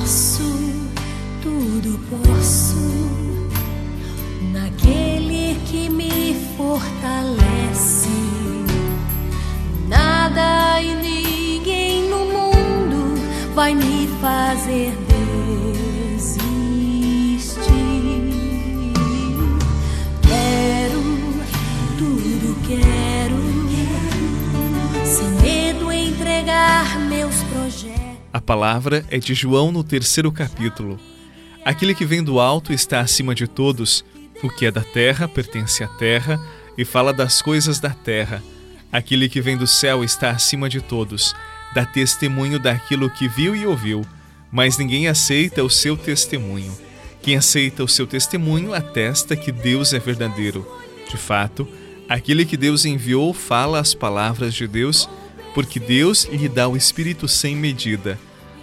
Posso, tudo posso, naquele que me fortalece. Nada e ninguém no mundo vai me fazer desistir. Quero, tudo quero, sem medo entregar meus projetos. A palavra é de João no terceiro capítulo. Aquele que vem do alto está acima de todos. O que é da terra pertence à terra e fala das coisas da terra. Aquele que vem do céu está acima de todos. Dá testemunho daquilo que viu e ouviu, mas ninguém aceita o seu testemunho. Quem aceita o seu testemunho atesta que Deus é verdadeiro. De fato, aquele que Deus enviou fala as palavras de Deus porque Deus lhe dá o Espírito sem medida.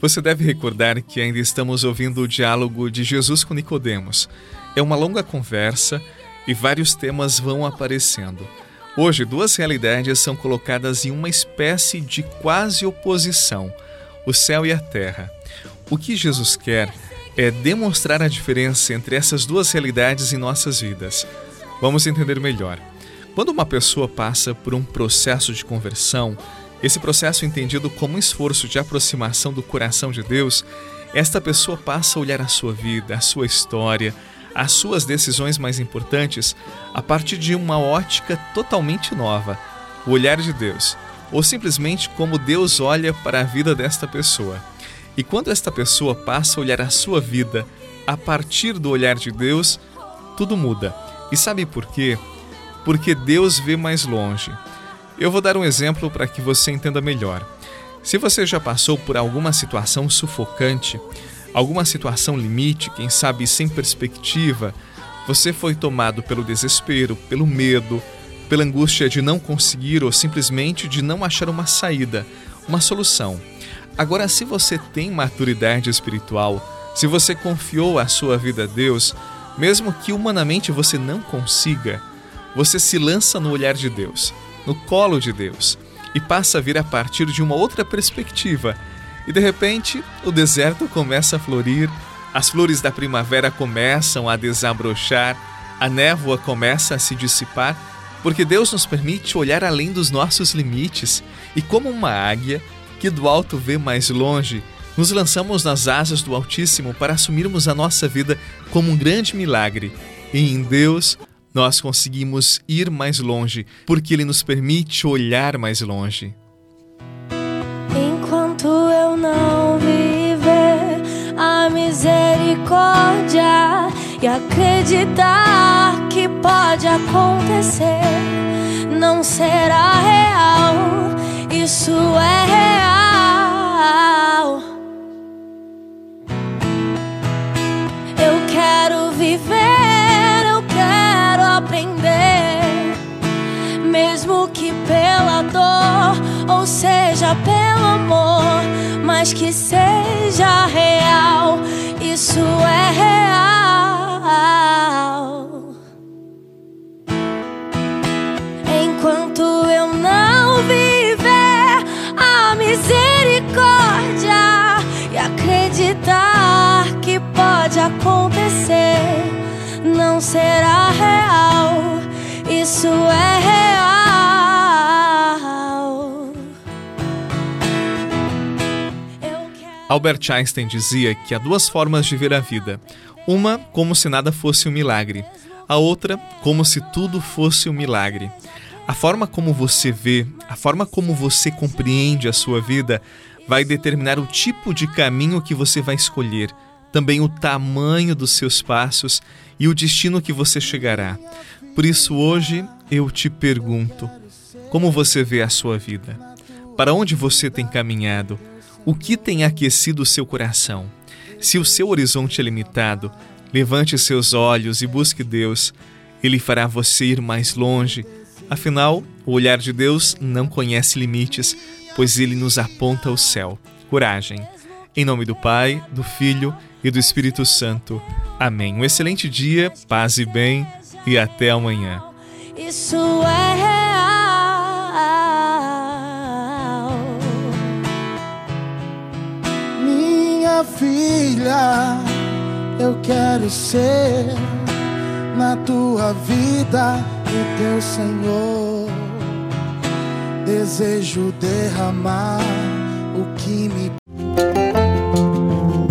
Você deve recordar que ainda estamos ouvindo o diálogo de Jesus com Nicodemos. É uma longa conversa e vários temas vão aparecendo. Hoje, duas realidades são colocadas em uma espécie de quase oposição: o céu e a terra. O que Jesus quer é demonstrar a diferença entre essas duas realidades em nossas vidas. Vamos entender melhor. Quando uma pessoa passa por um processo de conversão, esse processo entendido como um esforço de aproximação do coração de Deus, esta pessoa passa a olhar a sua vida, a sua história, as suas decisões mais importantes a partir de uma ótica totalmente nova, o olhar de Deus, ou simplesmente como Deus olha para a vida desta pessoa. E quando esta pessoa passa a olhar a sua vida a partir do olhar de Deus, tudo muda. E sabe por quê? Porque Deus vê mais longe. Eu vou dar um exemplo para que você entenda melhor. Se você já passou por alguma situação sufocante, alguma situação limite, quem sabe sem perspectiva, você foi tomado pelo desespero, pelo medo, pela angústia de não conseguir ou simplesmente de não achar uma saída, uma solução. Agora, se você tem maturidade espiritual, se você confiou a sua vida a Deus, mesmo que humanamente você não consiga, você se lança no olhar de Deus, no colo de Deus, e passa a vir a partir de uma outra perspectiva. E de repente, o deserto começa a florir, as flores da primavera começam a desabrochar, a névoa começa a se dissipar, porque Deus nos permite olhar além dos nossos limites e, como uma águia que do alto vê mais longe, nos lançamos nas asas do Altíssimo para assumirmos a nossa vida como um grande milagre. E em Deus nós conseguimos ir mais longe, porque Ele nos permite olhar mais longe. Enquanto eu não viver a misericórdia e acreditar que pode acontecer, não será real. Isso é real. Pelo amor, mas que seja real, isso é real. Enquanto eu não viver a misericórdia e acreditar que pode acontecer, não será real, isso é real. Albert Einstein dizia que há duas formas de ver a vida. Uma, como se nada fosse um milagre. A outra, como se tudo fosse um milagre. A forma como você vê, a forma como você compreende a sua vida vai determinar o tipo de caminho que você vai escolher, também o tamanho dos seus passos e o destino que você chegará. Por isso, hoje eu te pergunto: como você vê a sua vida? Para onde você tem caminhado? O que tem aquecido o seu coração? Se o seu horizonte é limitado, levante seus olhos e busque Deus. Ele fará você ir mais longe. Afinal, o olhar de Deus não conhece limites, pois ele nos aponta o céu. Coragem. Em nome do Pai, do Filho e do Espírito Santo. Amém. Um excelente dia, paz e bem, e até amanhã. Isso é Filha, eu quero ser na tua vida o teu Senhor. Desejo derramar o que me